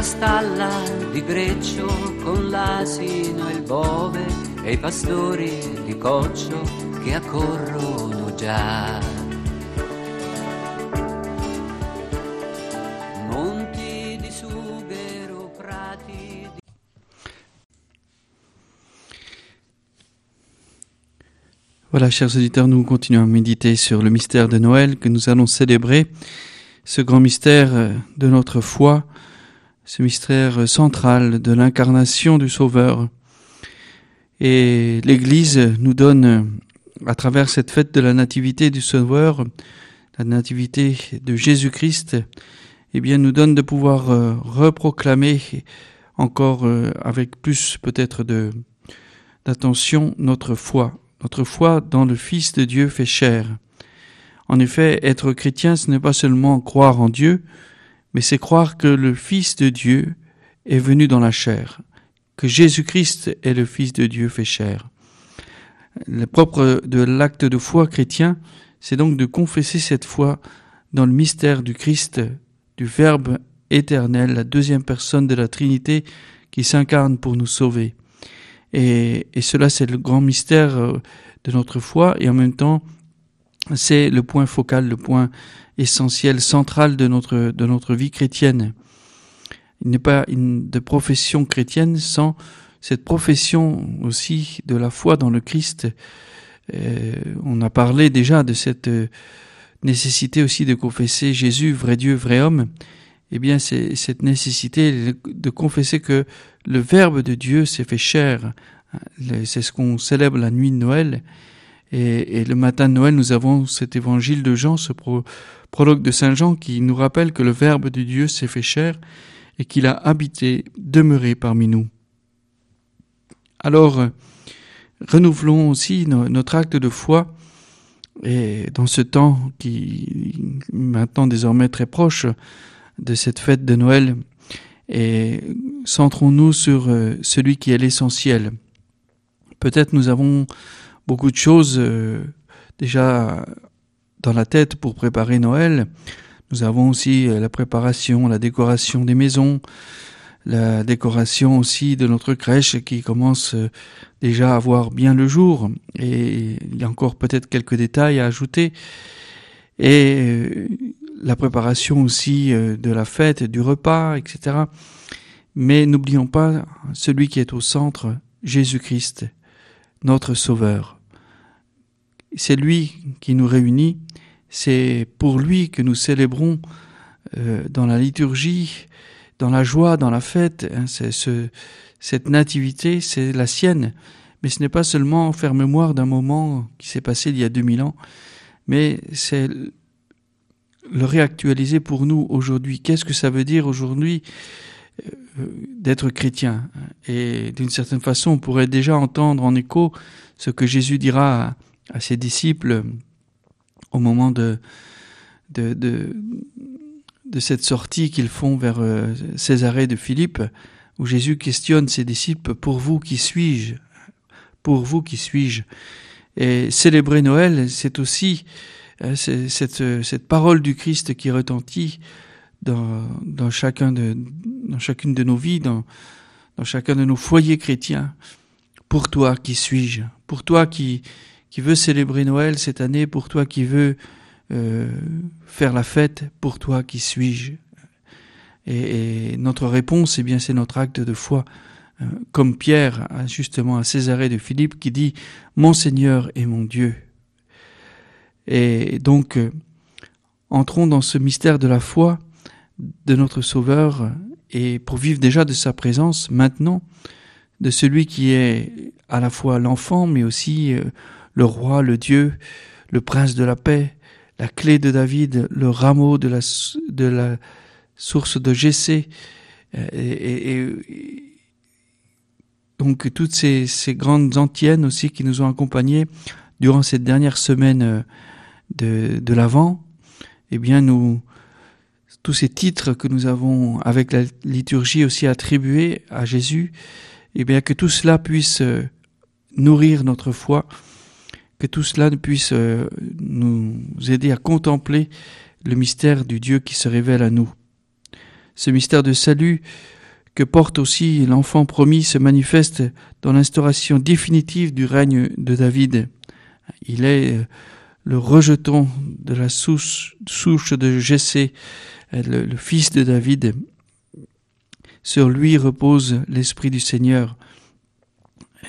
la stalla di Greccio con l'asino e il bove e i pastori di coccio che accorrono già. Monti di sughero, prati di... Voilà, chers auditeurs, nous continuons à méditer sur le mystère de Noël que nous allons célébrer, ce grand mystère de notre foi, ce mystère central de l'incarnation du Sauveur. Et l'Église nous donne, à travers cette fête de la Nativité du Sauveur, la Nativité de Jésus-Christ, eh bien, nous donne de pouvoir euh, reproclamer encore euh, avec plus peut-être de d'attention notre foi, notre foi dans le Fils de Dieu fait chair. En effet, être chrétien, ce n'est pas seulement croire en Dieu, mais c'est croire que le Fils de Dieu est venu dans la chair, que Jésus-Christ est le Fils de Dieu fait chair. Le propre de l'acte de foi chrétien, c'est donc de confesser cette foi dans le mystère du Christ, du Verbe éternel, la deuxième personne de la Trinité qui s'incarne pour nous sauver. Et, et cela, c'est le grand mystère euh, de notre foi, et en même temps, c'est le point focal, le point essentiel, central de notre, de notre vie chrétienne. Il n'est pas une, de profession chrétienne sans cette profession aussi de la foi dans le Christ. Euh, on a parlé déjà de cette euh, nécessité aussi de confesser Jésus, vrai Dieu, vrai homme. Eh bien, c'est cette nécessité de confesser que le Verbe de Dieu s'est fait chair. C'est ce qu'on célèbre la nuit de Noël. Et, le matin de Noël, nous avons cet évangile de Jean, ce prologue de Saint Jean, qui nous rappelle que le Verbe de Dieu s'est fait chair et qu'il a habité, demeuré parmi nous. Alors, renouvelons aussi no, notre acte de foi et dans ce temps qui maintenant désormais très proche de cette fête de Noël, et centrons-nous sur celui qui est l'essentiel. Peut-être nous avons beaucoup de choses euh, déjà dans la tête pour préparer Noël. Nous avons aussi la préparation, la décoration des maisons, la décoration aussi de notre crèche qui commence déjà à voir bien le jour. Et il y a encore peut-être quelques détails à ajouter. Et la préparation aussi de la fête, du repas, etc. Mais n'oublions pas celui qui est au centre, Jésus-Christ, notre Sauveur. C'est lui qui nous réunit, c'est pour lui que nous célébrons euh, dans la liturgie, dans la joie, dans la fête. Hein, ce, cette nativité, c'est la sienne. Mais ce n'est pas seulement faire mémoire d'un moment qui s'est passé il y a 2000 ans, mais c'est le réactualiser pour nous aujourd'hui. Qu'est-ce que ça veut dire aujourd'hui euh, d'être chrétien? Et d'une certaine façon, on pourrait déjà entendre en écho ce que Jésus dira à ses disciples au moment de, de, de, cette sortie qu'ils font vers euh, Césarée de Philippe, où Jésus questionne ses disciples, pour vous qui suis-je? Pour vous qui suis-je? Et célébrer Noël, c'est aussi euh, cette, cette parole du Christ qui retentit dans, dans, chacun de, dans chacune de nos vies, dans, dans chacun de nos foyers chrétiens. Pour toi qui suis-je? Pour toi qui, qui veut célébrer Noël cette année, pour toi qui veux euh, faire la fête, pour toi qui suis-je? Et, notre réponse, eh bien, c'est notre acte de foi, euh, comme Pierre, justement à Césarée de Philippe, qui dit Mon Seigneur et mon Dieu. Et donc, euh, entrons dans ce mystère de la foi de notre Sauveur, et pour vivre déjà de sa présence maintenant, de celui qui est à la fois l'enfant, mais aussi le roi, le Dieu, le prince de la paix, la clé de David, le rameau de la, source de Jessé, et, et, donc toutes ces, grandes antiennes aussi qui nous ont accompagnés durant cette dernière semaine de, de l'Avent, eh bien nous, tous ces titres que nous avons avec la liturgie aussi attribués à Jésus, eh bien que tout cela puisse nourrir notre foi, que tout cela puisse nous aider à contempler le mystère du Dieu qui se révèle à nous. Ce mystère de salut que porte aussi l'enfant promis se manifeste dans l'instauration définitive du règne de David. Il est euh, le rejeton de la souche, de Jessé, euh, le, fils de David. Sur lui repose l'Esprit du Seigneur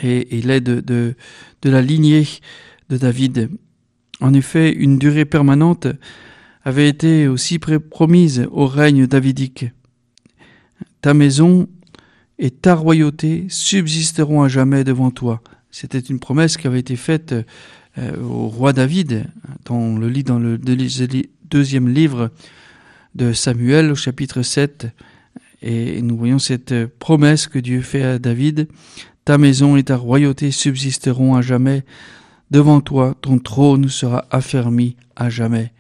et il est de, de, de la lignée David. En effet, une durée permanente avait été aussi promise au règne davidique. Ta maison et ta royauté subsisteront à jamais devant toi. C'était une promesse qui avait été faite euh, au roi David, on le lit dans le deuxième livre de Samuel au chapitre 7, et nous voyons cette promesse que Dieu fait à David, ta maison et ta royauté subsisteront à jamais devant toi, ton trône sera affermi à jamais.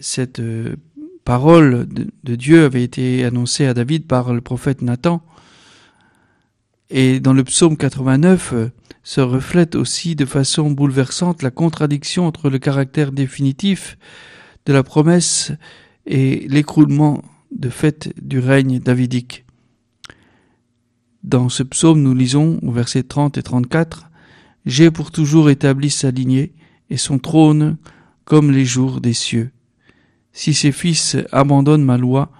Cette euh, parole de, Dieu avait été annoncée à David par le prophète Nathan. Et dans le psaume 89 euh, se reflète aussi de façon bouleversante la contradiction entre le caractère définitif de la promesse et l'écroulement de fait du règne davidique. Dans ce psaume, nous lisons au verset 30 et 34 J'ai pour toujours établi sa lignée et son trône comme les jours des cieux. Si ses fils abandonnent ma loi,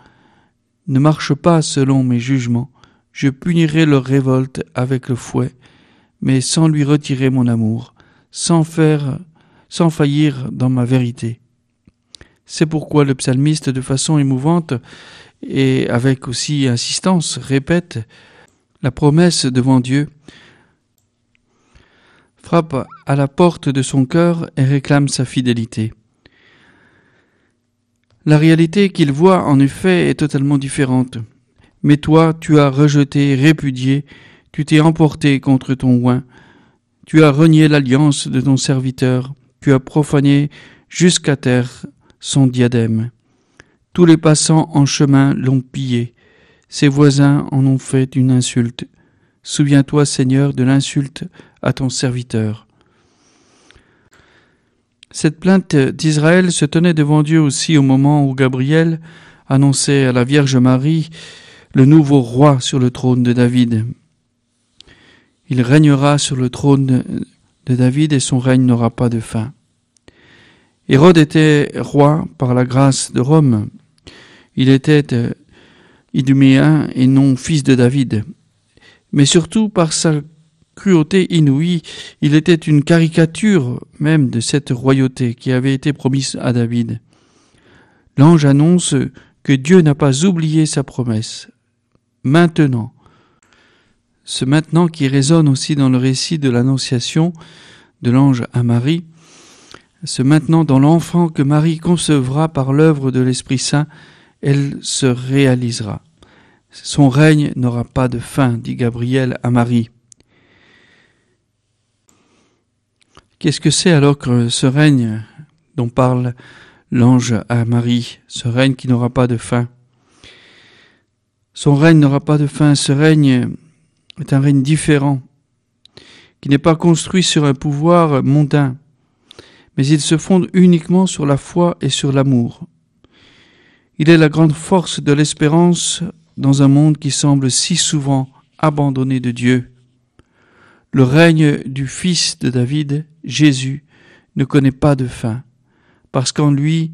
ne marchent pas selon mes jugements, je punirai leur révolte avec le fouet, mais sans lui retirer mon amour, sans faire, sans faillir dans ma vérité. C'est pourquoi le psalmiste, de façon émouvante et avec aussi insistance, répète la promesse devant Dieu, frappe à la porte de son cœur et réclame sa fidélité. La réalité qu'il voit en effet est totalement différente. Mais toi, tu as rejeté, répudié, tu t'es emporté contre ton oin, tu as renié l'alliance de ton serviteur, tu as profané jusqu'à terre son diadème. Tous les passants en chemin l'ont pillé, ses voisins en ont fait une insulte. Souviens-toi, Seigneur, de l'insulte à ton serviteur. Cette plainte d'Israël se tenait devant Dieu aussi au moment où Gabriel annonçait à la Vierge Marie le nouveau roi sur le trône de David. Il régnera sur le trône de David et son règne n'aura pas de fin. Hérode était roi par la grâce de Rome. Il était euh, iduméen et non fils de David. Mais surtout par sa cruauté inouïe, il était une caricature même de cette royauté qui avait été promise à David. L'ange annonce que Dieu n'a pas oublié sa promesse. Maintenant, ce maintenant qui résonne aussi dans le récit de l'annonciation de l'ange à Marie, ce maintenant dans l'enfant que Marie concevra par l'œuvre de l'Esprit Saint, elle se réalisera. Son règne n'aura pas de fin, dit Gabriel à Marie. Qu'est-ce que c'est alors que ce règne dont parle l'ange à Marie, ce règne qui n'aura pas de fin? Son règne n'aura pas de fin, ce règne est un règne différent, qui n'est pas construit sur un pouvoir mondain, mais il se fonde uniquement sur la foi et sur l'amour. Il est la grande force de l'espérance dans un monde qui semble si souvent abandonné de Dieu. Le règne du Fils de David, Jésus, ne connaît pas de fin, parce qu'en lui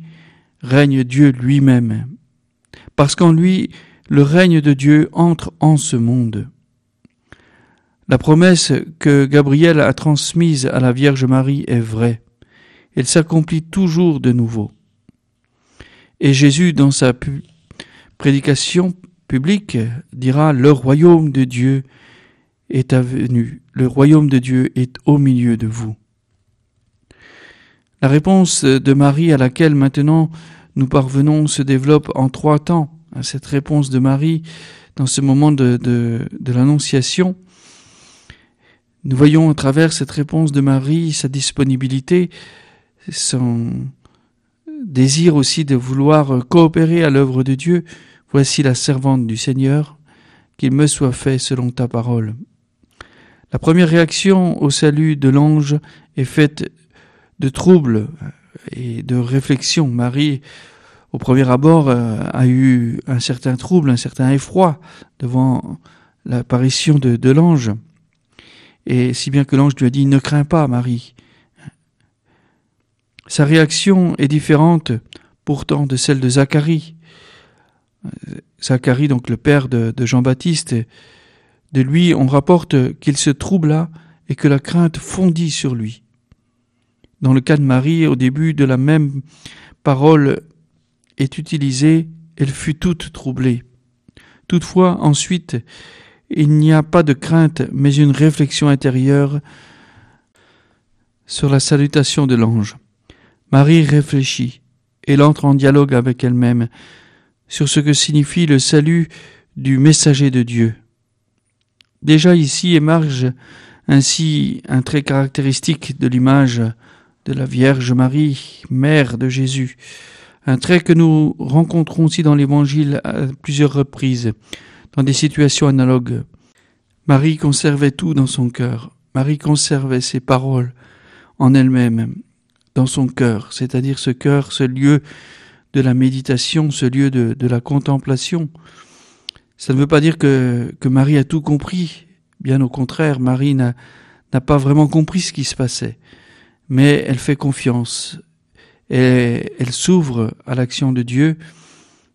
règne Dieu lui-même, parce qu'en lui le règne de Dieu entre en ce monde. La promesse que Gabriel a transmise à la Vierge Marie est vraie. Elle s'accomplit toujours de nouveau. Et Jésus, dans sa prédication publique, dira, Le royaume de Dieu est venu, le royaume de Dieu est au milieu de vous. La réponse de Marie à laquelle maintenant nous parvenons se développe en trois temps. Cette réponse de Marie dans ce moment de, de, de l'Annonciation, nous voyons à travers cette réponse de Marie sa disponibilité, son désir aussi de vouloir coopérer à l'œuvre de Dieu. Voici la servante du Seigneur, qu'il me soit fait selon ta parole. La première réaction au salut de l'ange est faite de trouble et de réflexion. Marie au premier abord, euh, a eu un certain trouble, un certain effroi devant l'apparition de, l'ange. Et si bien que l'ange lui a dit, ne crains pas, Marie. Sa réaction est différente pourtant de celle de Zacharie. Zacharie, donc le père de Jean-Baptiste, de lui, on rapporte qu'il se troubla et que la crainte fondit sur lui. Dans le cas de Marie, au début de la même parole est utilisée, elle fut toute troublée. Toutefois, ensuite, il n'y a pas de crainte, mais une réflexion intérieure sur la salutation de l'ange. Marie réfléchit, elle entre en dialogue avec elle-même sur ce que signifie le salut du messager de Dieu. Déjà ici émerge ainsi un trait caractéristique de l'image de la Vierge Marie, mère de Jésus, un trait que nous rencontrons aussi dans l'Évangile à plusieurs reprises, dans des situations analogues. Marie conservait tout dans son cœur, Marie conservait ses paroles en elle-même, dans son cœur, c'est-à-dire ce cœur, ce lieu de la méditation, ce lieu de, de la contemplation. Ça ne veut pas dire que, Marie a tout compris, bien au contraire, Marie n'a pas vraiment compris ce qui se passait. Mais elle fait confiance, elle s'ouvre à l'action de Dieu,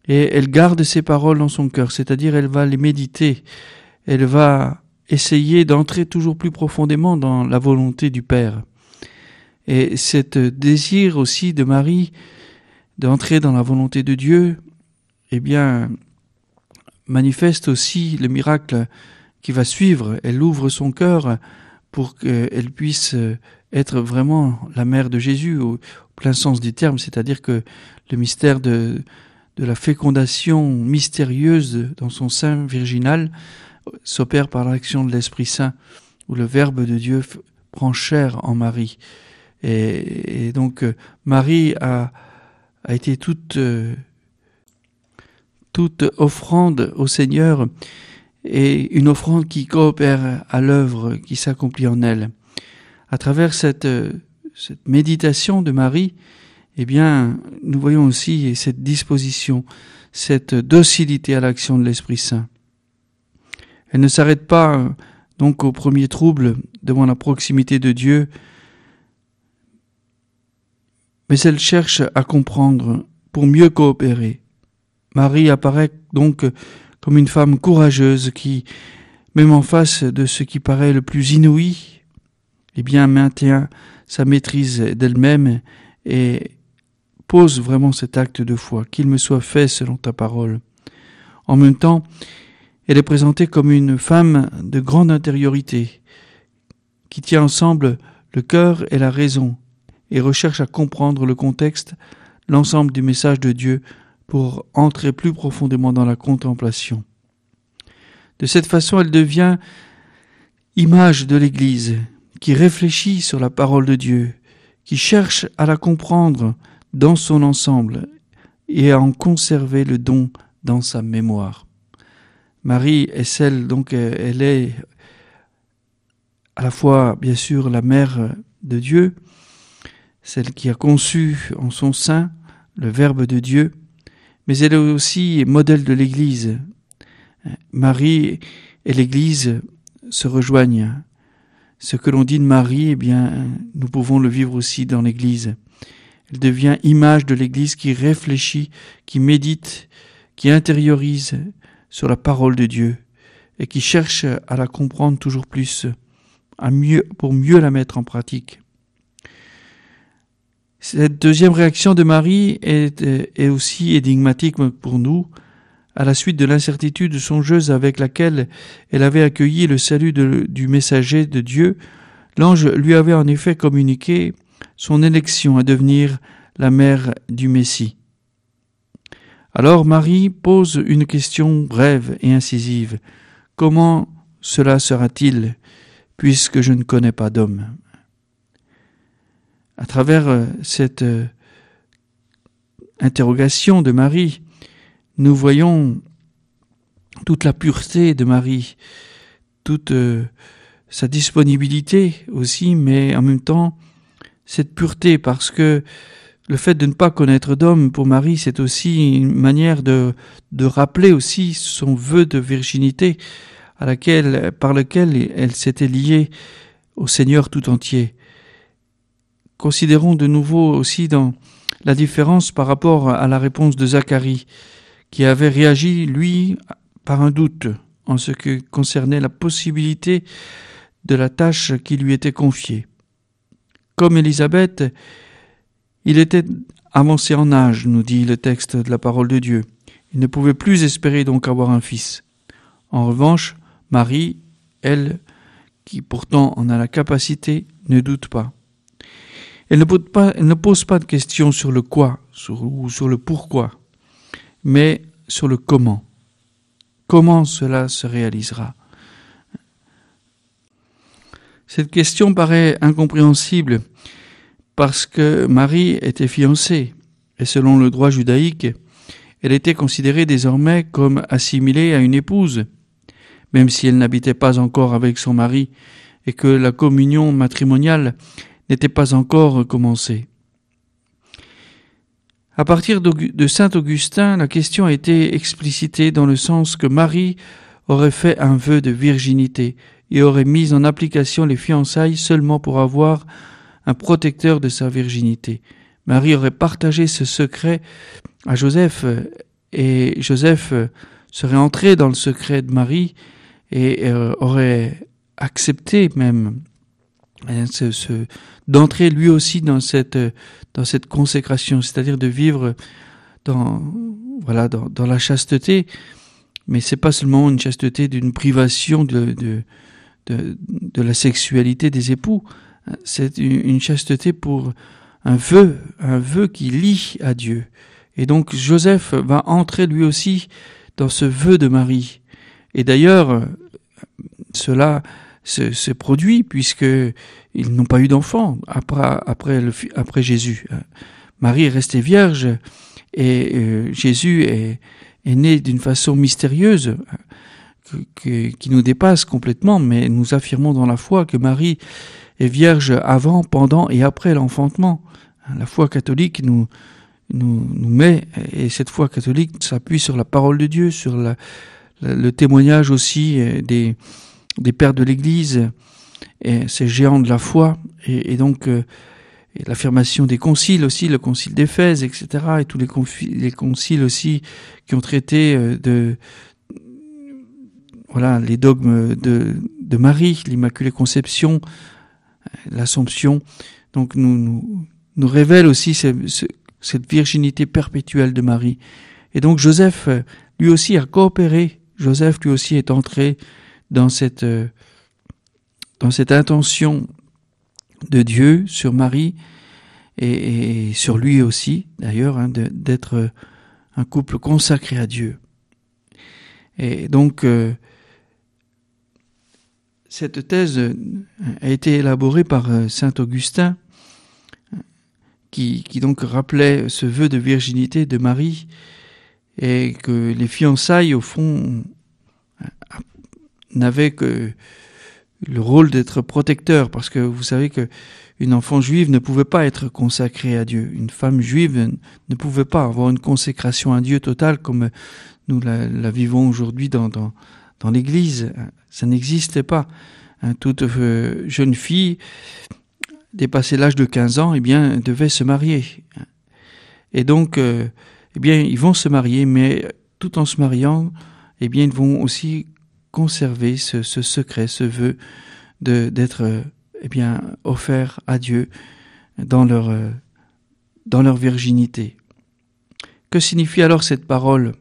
et elle garde ses paroles dans son cœur, c'est-à-dire elle va les méditer, elle va essayer d'entrer toujours plus profondément dans la volonté du Père. Et cet désir aussi de Marie d'entrer dans la volonté de Dieu, eh bien, manifeste aussi le miracle qui va suivre. Elle ouvre son cœur pour qu'elle puisse être vraiment la mère de Jésus au, plein sens du terme, c'est-à-dire que le mystère de, la fécondation mystérieuse dans son sein virginal s'opère par l'action de l'Esprit Saint, où le Verbe de Dieu prend chair en Marie. Et, donc Marie a, a été toute, toute offrande au Seigneur et une offrande qui coopère à l'œuvre qui s'accomplit en elle à travers cette, méditation de Marie, eh bien, nous voyons aussi cette disposition, cette docilité à l'action de l'Esprit Saint. Elle ne s'arrête pas donc au premier trouble devant la proximité de Dieu, mais elle cherche à comprendre pour mieux coopérer. Marie apparaît donc comme une femme courageuse qui, même en face de ce qui paraît le plus inouï, eh bien, maintient sa maîtrise d'elle-même et pose vraiment cet acte de foi, qu'il me soit fait selon ta parole. En même temps, elle est présentée comme une femme de grande intériorité, qui tient ensemble le cœur et la raison, et recherche à comprendre le contexte, l'ensemble du message de Dieu, pour entrer plus profondément dans la contemplation. De cette façon, elle devient image de l'Église, qui réfléchit sur la parole de Dieu, qui cherche à la comprendre dans son ensemble et à en conserver le don dans sa mémoire. Marie est celle, donc elle est à la fois bien sûr la mère de Dieu, celle qui a conçu en son sein le Verbe de Dieu, mais elle est aussi modèle de l'Église. Marie et l'Église se rejoignent ce que l'on dit de Marie, eh bien, nous pouvons le vivre aussi dans l'Église. Elle devient image de l'Église qui réfléchit, qui médite, qui intériorise sur la parole de Dieu et qui cherche à la comprendre toujours plus, à mieux, pour mieux la mettre en pratique. Cette deuxième réaction de Marie est, est aussi énigmatique pour nous à la suite de l'incertitude songeuse avec laquelle elle avait accueilli le salut du messager de Dieu, l'ange lui avait en effet communiqué son élection à devenir la mère du Messie. Alors Marie pose une question brève et incisive. Comment cela sera-t-il puisque je ne connais pas d'homme? À travers euh, cette euh, interrogation de Marie, nous voyons toute la pureté de Marie, toute euh, sa disponibilité aussi, mais en même temps cette pureté parce que le fait de ne pas connaître d'homme pour Marie, c'est aussi une manière de, de rappeler aussi son vœu de virginité à laquelle, par lequel elle s'était liée au Seigneur tout entier. Considérons de nouveau aussi dans la différence par rapport à la réponse de Zacharie, qui avait réagi, lui, par un doute en ce qui concernait la possibilité de la tâche qui lui était confiée. Comme Élisabeth, il était avancé en âge, nous dit le texte de la parole de Dieu. Il ne pouvait plus espérer donc avoir un fils. En revanche, Marie, elle, qui pourtant en a la capacité, ne doute pas. Elle ne pose pas, de questions sur le quoi ou sur le pourquoi, mais sur le comment. Comment cela se réalisera? Cette question paraît incompréhensible parce que Marie était fiancée, et selon le droit judaïque, elle était considérée désormais comme assimilée à une épouse, même si elle n'habitait pas encore avec son mari, et que la communion matrimoniale n'était pas encore commencée. À partir de Saint Augustin, la question a été explicitée dans le sens que Marie aurait fait un vœu de virginité et aurait mis en application les fiançailles seulement pour avoir un protecteur de sa virginité. Marie aurait partagé ce secret à Joseph et Joseph serait entré dans le secret de Marie et euh, aurait accepté même hein, d'entrer lui aussi dans cette, dans cette consécration, c'est-à-dire de vivre dans, voilà, dans, dans la chasteté, mais c'est pas seulement une chasteté d'une privation de, de, de, de, la sexualité des époux, c'est une chasteté pour un vœu, un vœu qui lie à Dieu. Et donc Joseph va entrer lui aussi dans ce vœu de Marie. Et d'ailleurs, cela se, produit puisque ils n'ont pas eu d'enfant après, après, le, après Jésus. Marie est restée vierge et euh, Jésus est, est né d'une façon mystérieuse qui nous dépasse complètement, mais nous affirmons dans la foi que Marie est vierge avant, pendant et après l'enfantement. La foi catholique nous, nous, nous met, et cette foi catholique s'appuie sur la parole de Dieu, sur la, le témoignage aussi euh, des, des pères de l'Église, et ces géants de la foi, et, donc euh, l'affirmation des conciles aussi, le concile d'Éphèse, etc., et tous les, les, conciles aussi qui ont traité euh, de voilà les dogmes de, de Marie, l'Immaculée Conception, l'Assomption, donc nous, nous, nous révèle aussi cette virginité perpétuelle de Marie. Et donc Joseph, lui aussi, a coopéré. Joseph, lui aussi, est entré dans cette, dans cette intention de Dieu sur Marie et, sur lui aussi, d'ailleurs, hein, d'être un couple consacré à Dieu. Et donc, euh, cette thèse euh, a été élaborée par euh, saint Augustin, qui, donc rappelait ce vœu de virginité de Marie et que les fiançailles, au fond, n'avaient que le rôle d'être protecteur, parce que vous savez que une enfant juive ne pouvait pas être consacrée à Dieu. Une femme juive ne pouvait pas avoir une consécration à Dieu totale comme nous la, vivons aujourd'hui dans, dans, dans l'Église. Ça n'existait pas. Hein, toute euh, jeune fille dépassée l'âge de 15 ans, eh bien, devait se marier. Et donc, euh, eh bien, ils vont se marier, mais tout en se mariant, eh bien, ils vont aussi conserver ce, secret, ce vœu d'être, eh bien, offert à Dieu dans leur dans leur virginité. Que signifie alors cette parole?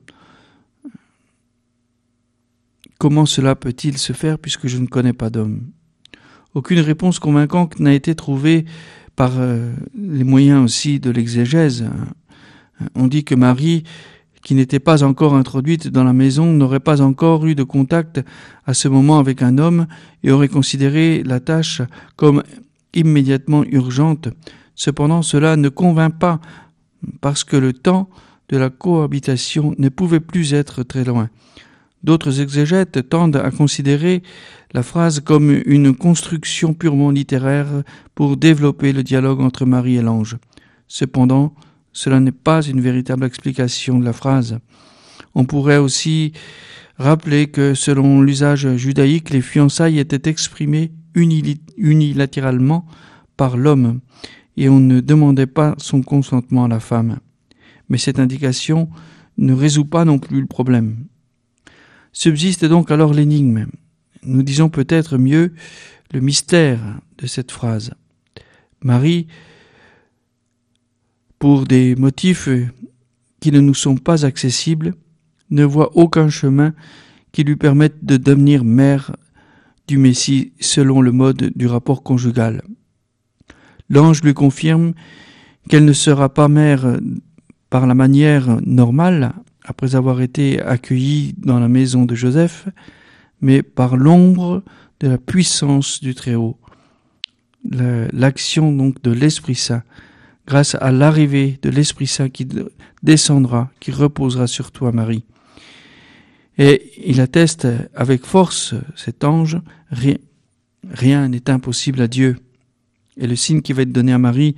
Comment cela peut-il se faire puisque je ne connais pas d'homme? Aucune réponse convaincante n'a été trouvée par euh, les moyens aussi de l'exégèse. On dit que Marie, qui n'était pas encore introduite dans la maison, n'aurait pas encore eu de contact à ce moment avec un homme et aurait considéré la tâche comme immédiatement urgente. Cependant, cela ne convainc pas parce que le temps de la cohabitation ne pouvait plus être très loin. D'autres exégètes tendent à considérer la phrase comme une construction purement littéraire pour développer le dialogue entre Marie et l'ange. Cependant, cela n'est pas une véritable explication de la phrase. On pourrait aussi rappeler que selon l'usage judaïque, les fiançailles étaient exprimées unilatéralement par l'homme et on ne demandait pas son consentement à la femme. Mais cette indication ne résout pas non plus le problème. Subsiste donc alors l'énigme. Nous disons peut-être mieux le mystère de cette phrase. Marie, pour des motifs qui ne nous sont pas accessibles, ne voit aucun chemin qui lui permette de devenir mère du Messie selon le mode du rapport conjugal. L'ange lui confirme qu'elle ne sera pas mère par la manière normale, après avoir été accueillie dans la maison de Joseph, mais par l'ombre de la puissance du Très-Haut. L'action donc de l'Esprit Saint, grâce à l'arrivée de l'Esprit Saint qui descendra, qui reposera sur toi, Marie. Et il atteste avec force, cet ange, rien n'est impossible à Dieu. Et le signe qui va être donné à Marie,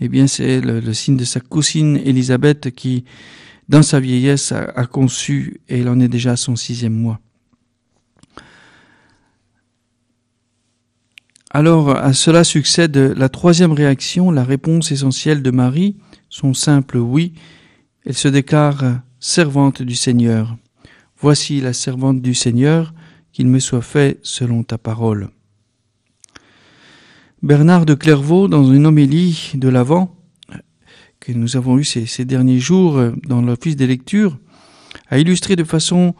eh bien, c'est le, signe de sa cousine Élisabeth qui, dans sa vieillesse, a, conçu et il en est déjà à son sixième mois. Alors, à cela succède la troisième réaction, la réponse essentielle de Marie, son simple oui. Elle se déclare servante du Seigneur. Voici la servante du Seigneur, qu'il me soit fait selon ta parole. Bernard de Clairvaux, dans une homélie de l'Avent, que nous avons eu ces, derniers jours euh, dans l'office des lectures, a illustré de façon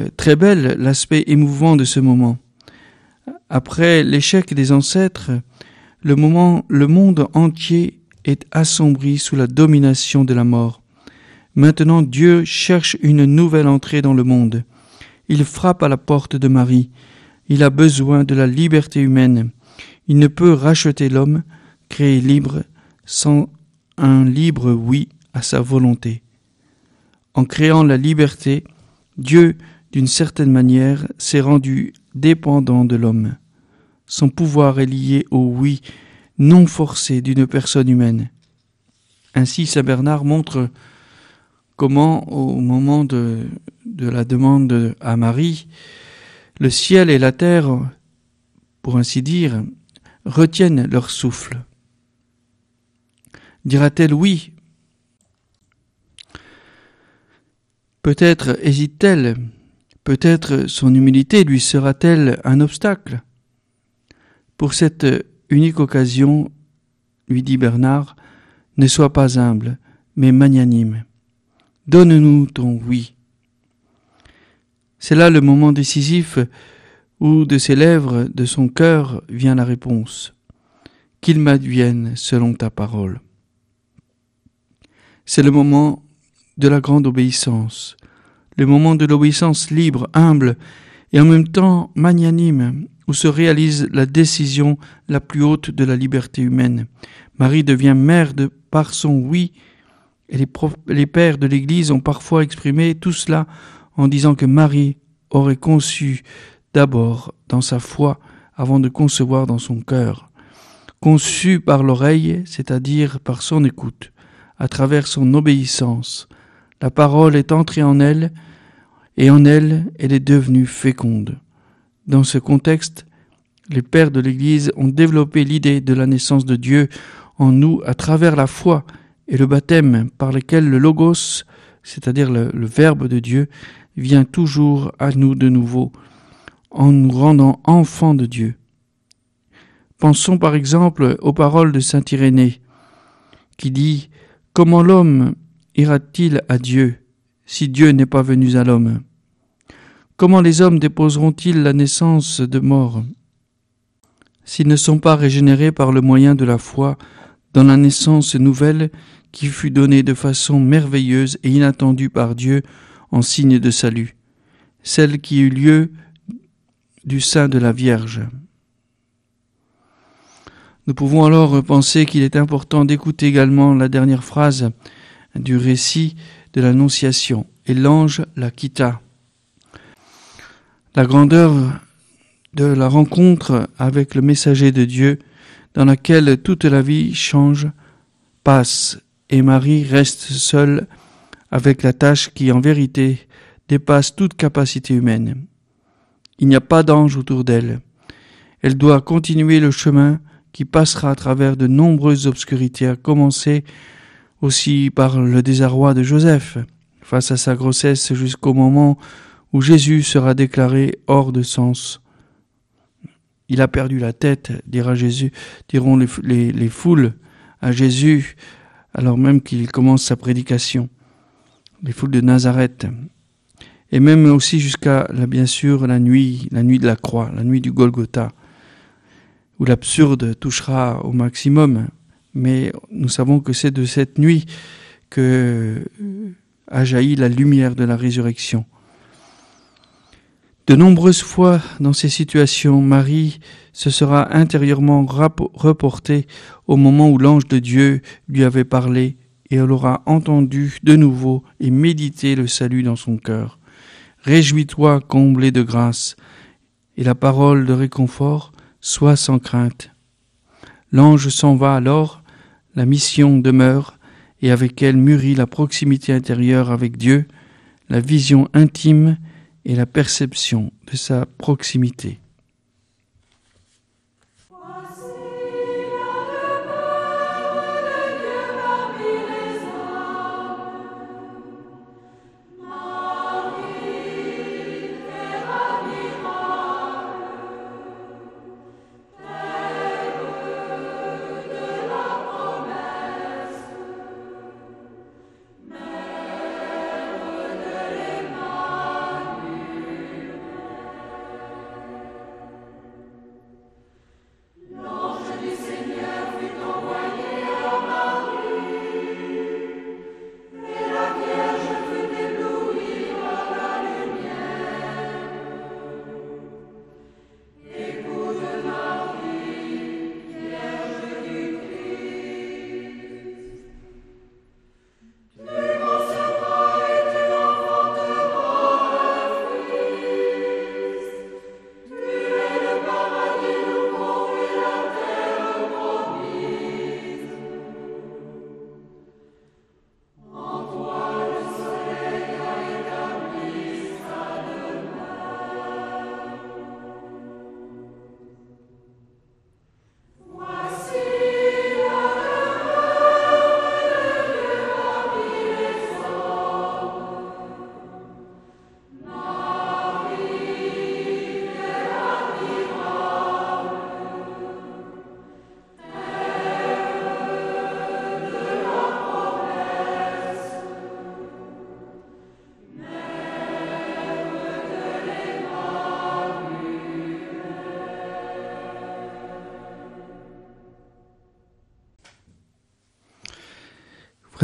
euh, très belle l'aspect émouvant de ce moment. Après l'échec des ancêtres, le moment, le monde entier est assombri sous la domination de la mort. Maintenant Dieu cherche une nouvelle entrée dans le monde. Il frappe à la porte de Marie. Il a besoin de la liberté humaine. Il ne peut racheter l'homme, créé libre, sans un libre oui à sa volonté. En créant la liberté, Dieu, d'une certaine manière, s'est rendu dépendant de l'homme. Son pouvoir est lié au oui non forcé d'une personne humaine. Ainsi, Saint Bernard montre comment, au moment de, la demande à Marie, le ciel et la terre, pour ainsi dire, retiennent leur souffle. Dira-t-elle oui Peut-être hésite-t-elle, peut-être son humilité lui sera-t-elle un obstacle. Pour cette unique occasion, lui dit Bernard, ne sois pas humble, mais magnanime. Donne-nous ton oui. C'est là le moment décisif où de ses lèvres, de son cœur, vient la réponse. Qu'il m'advienne selon ta parole. C'est le moment de la grande obéissance, le moment de l'obéissance libre, humble et en même temps magnanime, où se réalise la décision la plus haute de la liberté humaine. Marie devient mère de par son oui, et les, les pères de l'Église ont parfois exprimé tout cela en disant que Marie aurait conçu d'abord dans sa foi avant de concevoir dans son cœur, conçu par l'oreille, c'est-à-dire par son écoute, à travers son obéissance. La parole est entrée en elle, et en elle, elle est devenue féconde. Dans ce contexte, les pères de l'Église ont développé l'idée de la naissance de Dieu en nous à travers la foi et le baptême par lequel le Logos, c'est-à-dire le, le Verbe de Dieu, vient toujours à nous de nouveau en nous rendant enfants de Dieu. Pensons par exemple aux paroles de Saint Irénée, qui dit Comment l'homme ira-t-il à Dieu? Si Dieu n'est pas venu à l'homme Comment les hommes déposeront-ils la naissance de mort s'ils ne sont pas régénérés par le moyen de la foi dans la naissance nouvelle qui fut donnée de façon merveilleuse et inattendue par Dieu en signe de salut, celle qui eut lieu du sein de la Vierge. Nous pouvons alors penser qu'il est important d'écouter également la dernière phrase du récit l'Annonciation. Et l'ange la quitta. La grandeur de la rencontre avec le messager de Dieu, dans laquelle toute la vie change passe et Marie reste seule avec la tâche qui en vérité dépasse toute capacité humaine. Il n'y a pas d'ange autour d'elle. Elle doit continuer le chemin qui passera à travers de nombreuses obscurités, à commencer aussi par le désarroi de Joseph face à sa grossesse jusqu'au moment où Jésus sera déclaré hors de sens. Il a perdu la tête, dira Jésus, diront les, les foules à Jésus alors même qu'il commence sa prédication. Les foules de Nazareth. Et même aussi jusqu'à, bien sûr, la nuit, la nuit de la croix, la nuit du Golgotha où l'absurde touchera au maximum, mais nous savons que c'est de cette nuit que a jailli la lumière de la résurrection. De nombreuses fois dans ces situations, Marie se sera intérieurement reportée au moment où l'ange de Dieu lui avait parlé et elle aura entendu de nouveau et médité le salut dans son cœur. Réjouis-toi, comblé de grâce, et la parole de réconfort Sois sans crainte. L'ange s'en va alors, la mission demeure, et avec elle mûrit la proximité intérieure avec Dieu, la vision intime et la perception de sa proximité.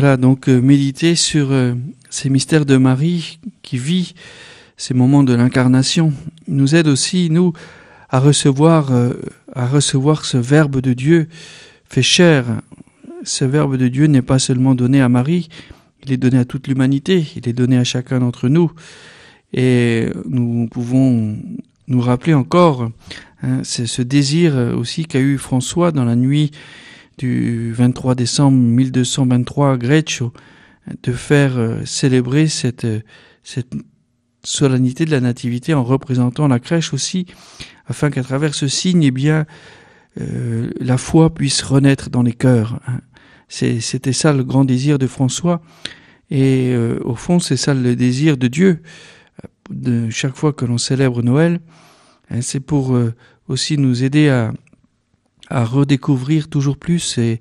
Donc euh, méditer sur euh, ces mystères de Marie qui vit ces moments de l'incarnation nous aide aussi, nous, à recevoir, euh, à recevoir ce Verbe de Dieu fait chair. Ce Verbe de Dieu n'est pas seulement donné à Marie, il est donné à toute l'humanité, il est donné à chacun d'entre nous. Et nous pouvons nous rappeler encore hein, ce désir aussi qu'a eu François dans la nuit du 23 décembre 1223 à Greccio de faire euh, célébrer cette, euh, cette solennité de la nativité en représentant la crèche aussi, afin qu'à travers ce signe, eh bien, euh, la foi puisse renaître dans les cœurs. Hein. C'était ça le grand désir de François, et au fond, c'est ça le désir de Dieu. Chaque fois que l'on célèbre Noël, hein, c'est pour aussi nous aider à, à redécouvrir toujours plus et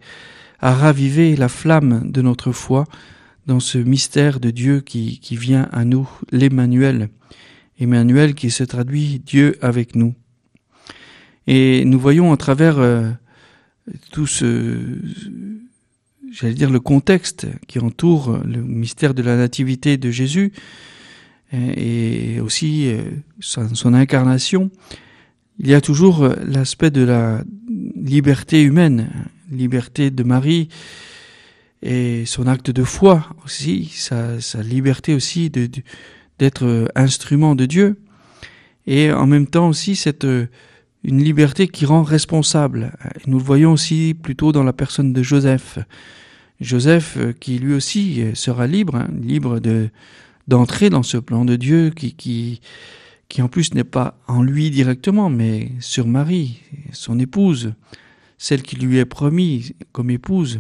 à raviver la flamme de notre foi dans ce mystère de Dieu qui, qui vient à nous, l'Emmanuel. Emmanuel qui se traduit Dieu avec nous. Et nous voyons à travers euh, tout ce, j'allais dire, le contexte qui entoure le mystère de la nativité de Jésus et aussi euh, son incarnation, il y a toujours l'aspect de la liberté humaine, liberté de Marie et son acte de foi aussi, sa, liberté aussi de, d'être instrument de Dieu, et en même temps aussi cette une liberté qui rend responsable. Nous le voyons aussi plutôt dans la personne de Joseph. Joseph qui lui aussi sera libre, hein, libre de d'entrer dans ce plan de Dieu qui, qui, qui en plus n'est pas en lui directement, mais sur Marie, son épouse, celle qui lui est promise comme épouse.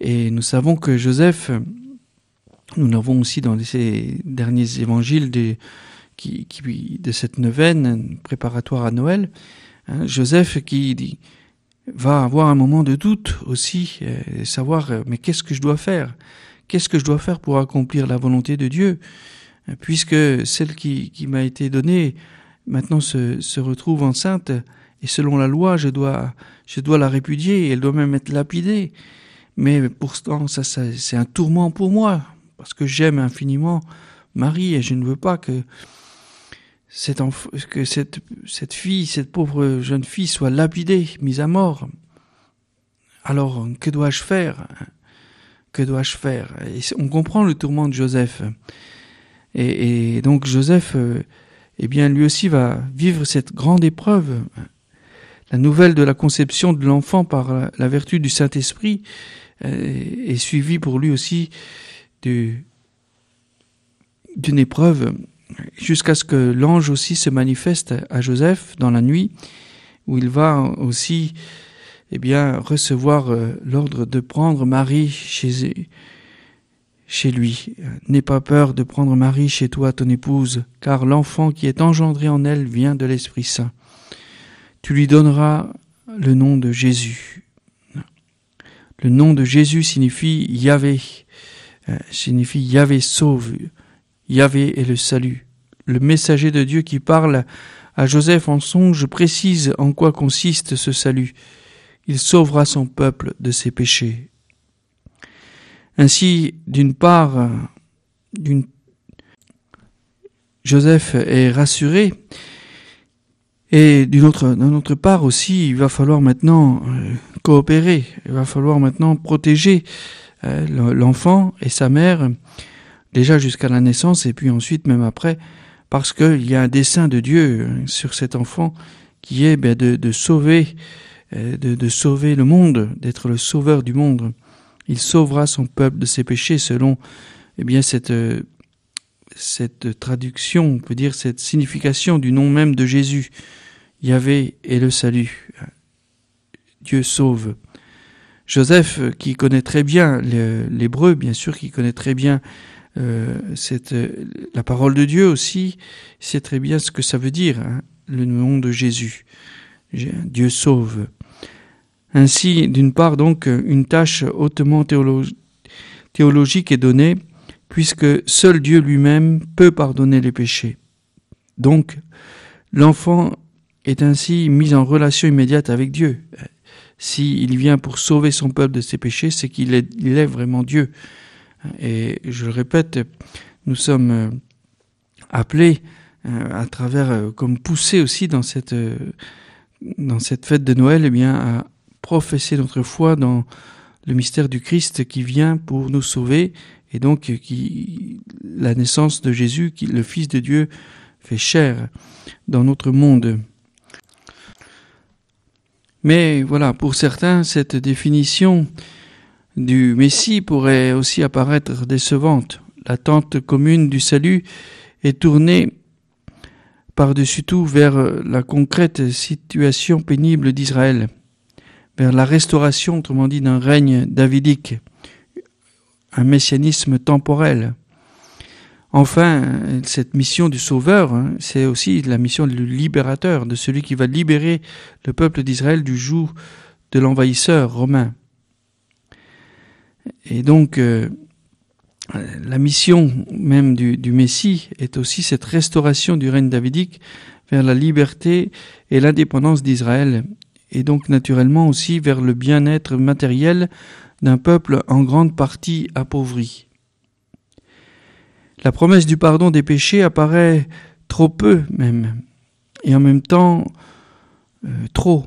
Et nous savons que Joseph, nous l'avons aussi dans ces derniers évangiles de, qui, de cette neuvaine préparatoire à Noël, hein, Joseph qui va avoir un moment de doute aussi, euh, savoir euh, mais qu'est-ce que je dois faire? Qu'est-ce que je dois faire pour accomplir la volonté de Dieu? Puisque celle qui, m'a été donnée maintenant se, retrouve enceinte et selon la loi, je dois, je dois la répudier, elle doit même être lapidée. Mais pourtant, ça c'est un tourment pour moi, parce que j'aime infiniment Marie et je ne veux pas que cette, que cette, cette fille, cette pauvre jeune fille soit lapidée, mise à mort. Alors, que dois-je faire? Que dois-je faire? Et On comprend le tourment de Joseph. Et, donc Joseph, euh, eh bien, lui aussi va vivre cette grande épreuve. La nouvelle de la conception de l'enfant par la vertu du Saint-Esprit euh, est suivie pour lui aussi d'une épreuve jusqu'à ce que l'ange aussi se manifeste à Joseph dans la nuit, où il va aussi eh bien, recevoir euh, l'ordre de prendre Marie chez, chez lui. N'aie pas peur de prendre Marie chez toi, ton épouse, car l'enfant qui est engendré en elle vient de l'Esprit Saint. Tu lui donneras le nom de Jésus. Le nom de Jésus signifie Yahvé, euh, signifie Yahvé sauve. Yahvé est le salut. Le messager de Dieu qui parle à Joseph en songe précise en quoi consiste ce salut. Il sauvera son peuple de ses péchés. Ainsi, d'une part, d'une Joseph est rassuré et d'une autre, part aussi, il va falloir maintenant euh, coopérer, il va falloir maintenant protéger euh, l'enfant et sa mère, déjà jusqu'à la naissance et puis ensuite même après, parce qu'il y a un dessein de Dieu euh, sur cet enfant qui est ben, de, sauver, de, sauver le monde, d'être le sauveur du monde. Il sauvera son peuple de ses péchés selon eh bien cette cette traduction, on peut dire cette signification du nom même de Jésus. Yahvé est le salut. Dieu sauve. Joseph, qui connaît très bien l'hébreu, bien sûr, qui connaît très bien euh, la parole de Dieu aussi, sait très bien ce que ça veut dire, hein, le nom de Jésus. Dieu sauve. Ainsi, d'une part, donc, une tâche hautement théologique est donnée, puisque seul Dieu lui-même peut pardonner les péchés. Donc, l'enfant est ainsi mis en relation immédiate avec Dieu. S'il vient pour sauver son peuple de ses péchés, c'est qu'il est, vraiment Dieu. Et je le répète, nous sommes euh, appelés euh, à travers, euh, comme poussés aussi dans cette, dans cette fête de Noël, eh bien, à professer notre foi dans le mystère du Christ qui vient pour nous sauver et donc qui, la naissance de Jésus, qui, le Fils de Dieu, fait chair dans notre monde. Mais voilà, pour certains, cette définition du Messie pourrait aussi apparaître décevante. L'attente commune du salut est tournée par-dessus tout vers la concrète situation pénible d'Israël, vers la restauration, autrement dit, d'un règne davidique, un messianisme temporel. Enfin, cette mission du Sauveur, hein, c'est aussi la mission du libérateur, de celui qui va libérer le peuple d'Israël du joug de l'envahisseur romain. Et donc, euh, la mission même du, du, Messie est aussi cette restauration du règne davidique vers la liberté et l'indépendance d'Israël, et donc naturellement aussi vers le bien-être matériel d'un peuple en grande partie appauvri. La promesse du pardon des péchés apparaît trop peu même, et en même temps euh, trop,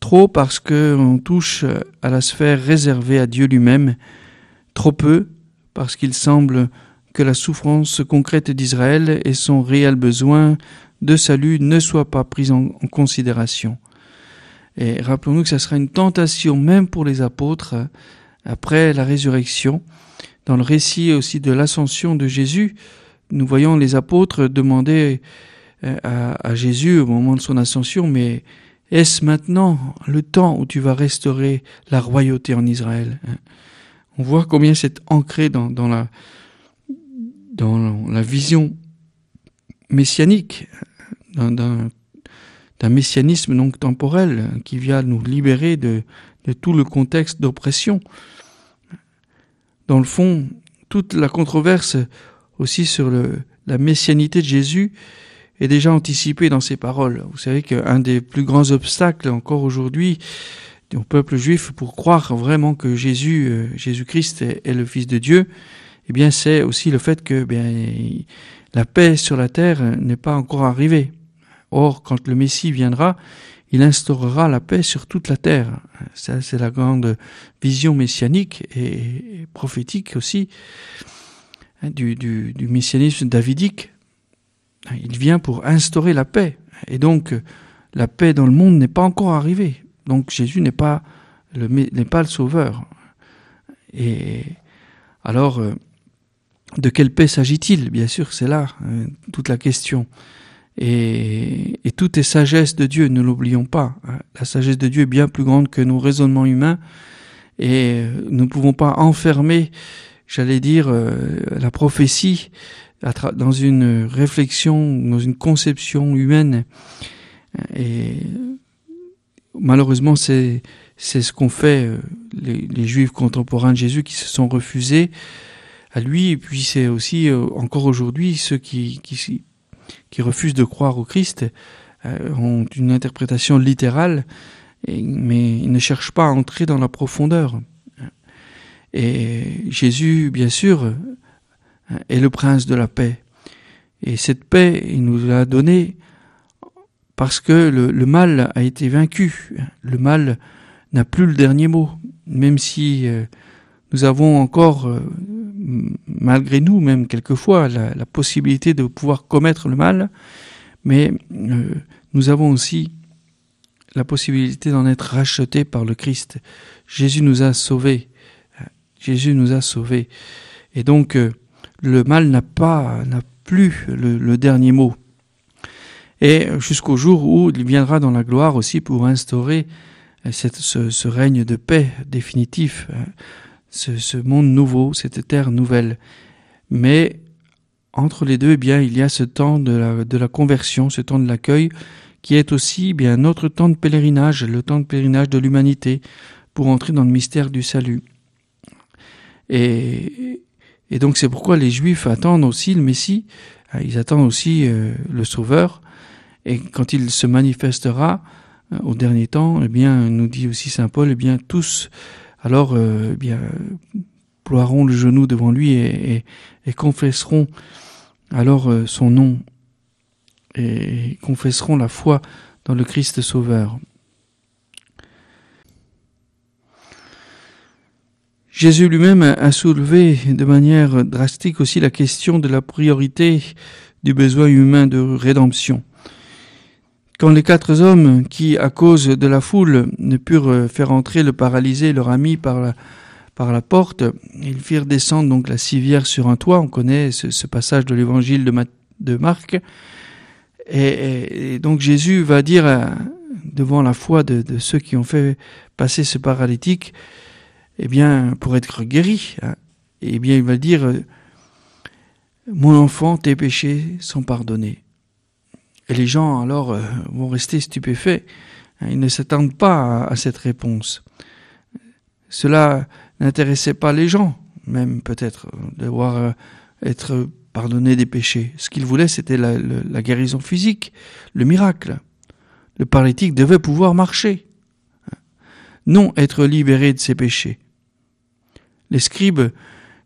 trop parce qu'on touche à la sphère réservée à Dieu lui-même, trop peu parce qu'il semble que la souffrance concrète d'Israël et son réel besoin de salut ne soient pas pris en, en considération. Et rappelons-nous que ce sera une tentation même pour les apôtres après la résurrection. Dans le récit aussi de l'ascension de Jésus, nous voyons les apôtres demander euh, à, Jésus au moment de son ascension, mais est-ce maintenant le temps où tu vas restaurer la royauté en Israël On voit combien c'est ancré dans, dans, la, dans la vision messianique, d'un messianisme donc temporel qui vient nous libérer de, tout le contexte d'oppression. Dans le fond, toute la controverse aussi sur la messianité de Jésus est déjà anticipée dans ses paroles. Vous savez qu'un des plus grands obstacles encore aujourd'hui au peuple juif pour croire vraiment que Jésus, euh, Jésus-Christ est, le Fils de Dieu, eh bien c'est aussi le fait que bien, la paix sur la terre n'est pas encore arrivée. Or, quand le Messie viendra, il instaurera la paix sur toute la terre. Ça, c'est la grande vision messianique et prophétique aussi hein, du, messianisme davidique. Il vient pour instaurer la paix. Et donc, la paix dans le monde n'est pas encore arrivée. Donc, Jésus n'est pas le, n'est pas le sauveur. Et alors, euh, de quelle paix s'agit-il? Bien sûr, c'est là hein, toute la question. Et, et, tout est sagesse de Dieu, ne l'oublions pas. La sagesse de Dieu est bien plus grande que nos raisonnements humains et euh, nous ne pouvons pas enfermer, j'allais dire, euh, la prophétie dans une réflexion, dans une conception humaine. Et malheureusement, c'est c'est ce qu'ont fait euh, les, les, Juifs contemporains de Jésus qui se sont refusés à lui. Et puis c'est aussi encore aujourd'hui ceux qui, qui qui refusent de croire au Christ euh, ont une interprétation littérale, mais ils ne cherchent pas à entrer dans la profondeur. Et Jésus, bien sûr, est le prince de la paix. Et cette paix, il nous l'a donnée parce que le, mal a été vaincu. Le mal n'a plus le dernier mot, même si euh, nous avons encore euh, malgré nous, même quelquefois, la, la, possibilité de pouvoir commettre le mal, mais euh, nous avons aussi la possibilité d'en être rachetés par le Christ. Jésus nous a sauvés. Jésus nous a sauvés. Et donc, euh, le mal n'a pas, n'a plus le, dernier mot. Et jusqu'au jour où il viendra dans la gloire aussi pour instaurer cette, ce, ce règne de paix définitif ce, ce, monde nouveau, cette terre nouvelle. Mais entre les deux, eh bien, il y a ce temps de la, de la conversion, ce temps de l'accueil, qui est aussi eh bien notre temps de pèlerinage, le temps de pèlerinage de l'humanité, pour entrer dans le mystère du salut. Et, et donc c'est pourquoi les Juifs attendent aussi le Messie, ils attendent aussi euh, le Sauveur, et quand il se manifestera euh, au dernier temps, eh bien, nous dit aussi saint Paul, eh bien, tous alors euh, eh bien ploieront le genou devant lui et, et, et confesseront alors euh, son nom et confesseront la foi dans le Christ Sauveur. Jésus lui-même a soulevé de manière drastique aussi la question de la priorité du besoin humain de rédemption. Quand les quatre hommes qui, à cause de la foule, ne purent faire entrer le paralysé, leur ami, par la, porte, ils firent descendre donc la civière sur un toit. On connaît ce, passage de l'évangile de, Marc. Et, donc Jésus va dire devant la foi de, ceux qui ont fait passer ce paralytique, eh bien, pour être guéri, hein, eh bien, il va dire, mon enfant, tes péchés sont pardonnés. Et les gens alors euh, vont rester stupéfaits. Ils ne s'attendent pas à, cette réponse. Cela n'intéressait pas les gens, même peut-être, de voir euh, être pardonné des péchés. Ce qu'ils voulaient, c'était la, la, guérison physique, le miracle. Le paralytique devait pouvoir marcher, non être libéré de ses péchés. Les scribes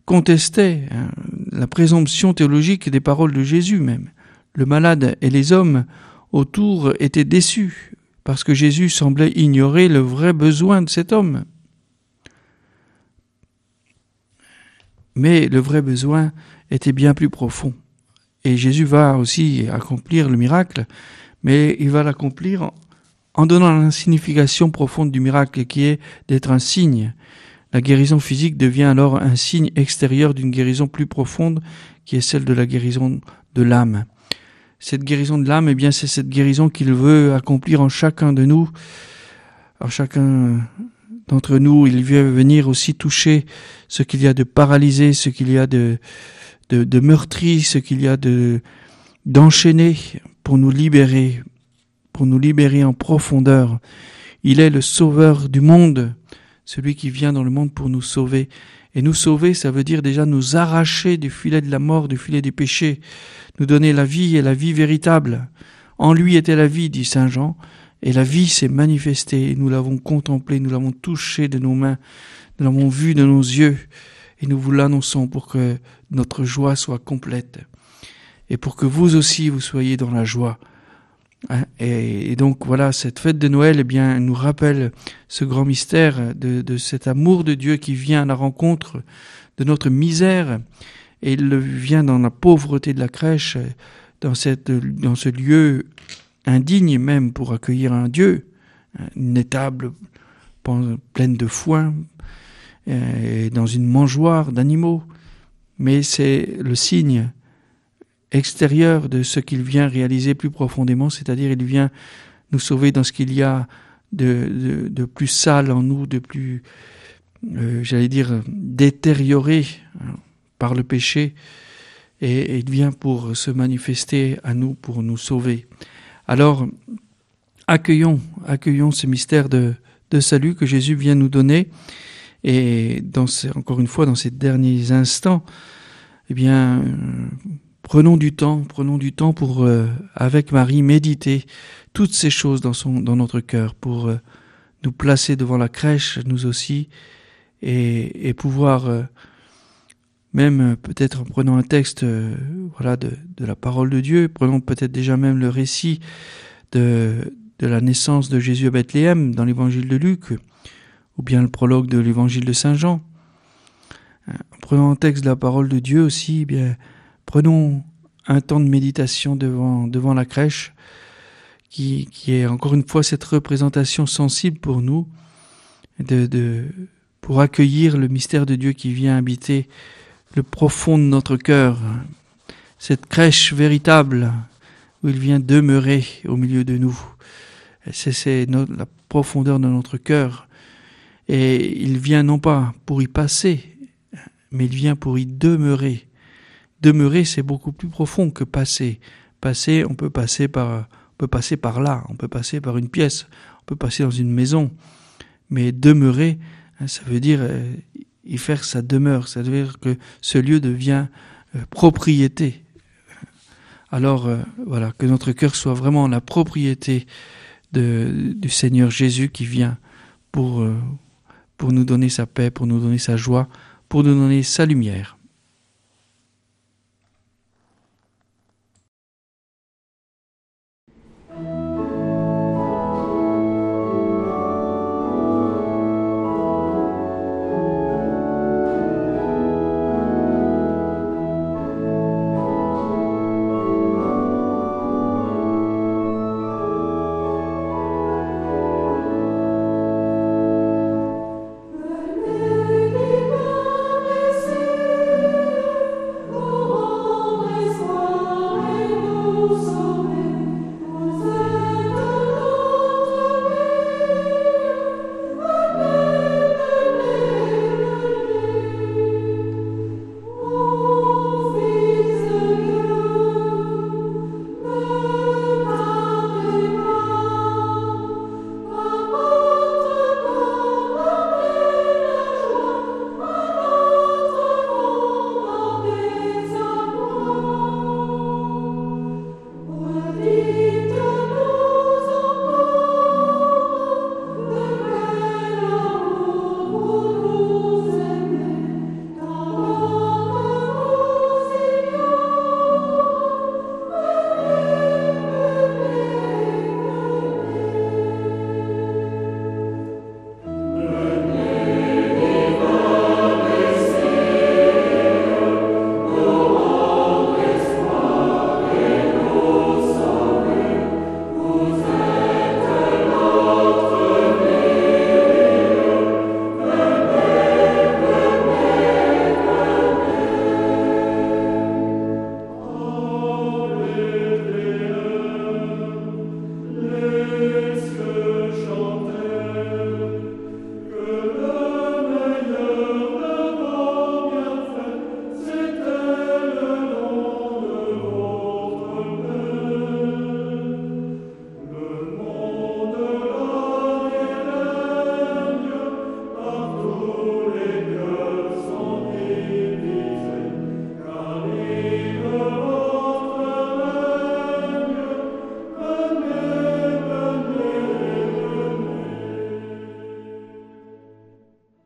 contestaient hein, la présomption théologique des paroles de Jésus même. Le malade et les hommes autour étaient déçus parce que Jésus semblait ignorer le vrai besoin de cet homme. Mais le vrai besoin était bien plus profond. Et Jésus va aussi accomplir le miracle, mais il va l'accomplir en donnant la signification profonde du miracle qui est d'être un signe. La guérison physique devient alors un signe extérieur d'une guérison plus profonde qui est celle de la guérison de l'âme. Cette guérison de l'âme, eh bien, c'est cette guérison qu'il veut accomplir en chacun de nous. En chacun d'entre nous, il veut venir aussi toucher ce qu'il y a de paralysé, ce qu'il y a de, de, meurtri, ce qu'il y a de, d'enchaîner pour nous libérer, pour nous libérer en profondeur. Il est le sauveur du monde, celui qui vient dans le monde pour nous sauver. Et nous sauver, ça veut dire déjà nous arracher du filet de la mort, du filet du péché, nous donner la vie et la vie véritable. En lui était la vie, dit Saint Jean, et la vie s'est manifestée, nous l'avons contemplée, nous l'avons touchée de nos mains, nous l'avons vue de nos yeux, et nous vous l'annonçons pour que notre joie soit complète, et pour que vous aussi vous soyez dans la joie. Hein, et, donc voilà, cette fête de Noël, eh bien, nous rappelle ce grand mystère de, cet amour de Dieu qui vient à la rencontre de notre misère, et il vient dans la pauvreté de la crèche, dans, cette, dans ce lieu indigne même pour accueillir un Dieu, une étable pleine de foin, et dans une mangeoire d'animaux. Mais c'est le signe extérieur de ce qu'il vient réaliser plus profondément, c'est-à-dire il vient nous sauver dans ce qu'il y a de, plus sale en nous, de plus, euh, j'allais dire, détérioré hein, par le péché, et, il vient pour se manifester à nous, pour nous sauver. Alors, accueillons, accueillons ce mystère de, salut que Jésus vient nous donner, et encore une fois, dans ces derniers instants, eh bien, Prenons du temps, prenons du temps pour, euh, avec Marie, méditer toutes ces choses dans, son, dans notre cœur, pour euh, nous placer devant la crèche, nous aussi, et, pouvoir, euh, même peut-être en prenant un texte voilà, de, de, la parole de Dieu, prenons peut-être déjà même le récit de, de la naissance de Jésus à Bethléem dans l'évangile de Luc, ou bien le prologue de l'évangile de Saint Jean. En prenant un texte de la parole de Dieu aussi, eh bien, Prenons un temps de méditation devant, devant la crèche, qui, qui est encore une fois cette représentation sensible pour nous, de, de, pour accueillir le mystère de Dieu qui vient habiter le profond de notre cœur, cette crèche véritable où il vient demeurer au milieu de nous. C'est la profondeur de notre cœur. Et il vient non pas pour y passer, mais il vient pour y demeurer. Demeurer, c'est beaucoup plus profond que passer. Passer, on peut passer par, on passer par là, on peut passer par une pièce, on peut passer dans une maison. Mais demeurer, hein, ça veut dire euh, y faire sa demeure, ça veut dire que ce lieu devient euh, propriété. Alors euh, voilà, que notre cœur soit vraiment la propriété du Seigneur Jésus qui vient pour nous donner sa paix, pour nous donner sa joie, pour nous donner sa lumière.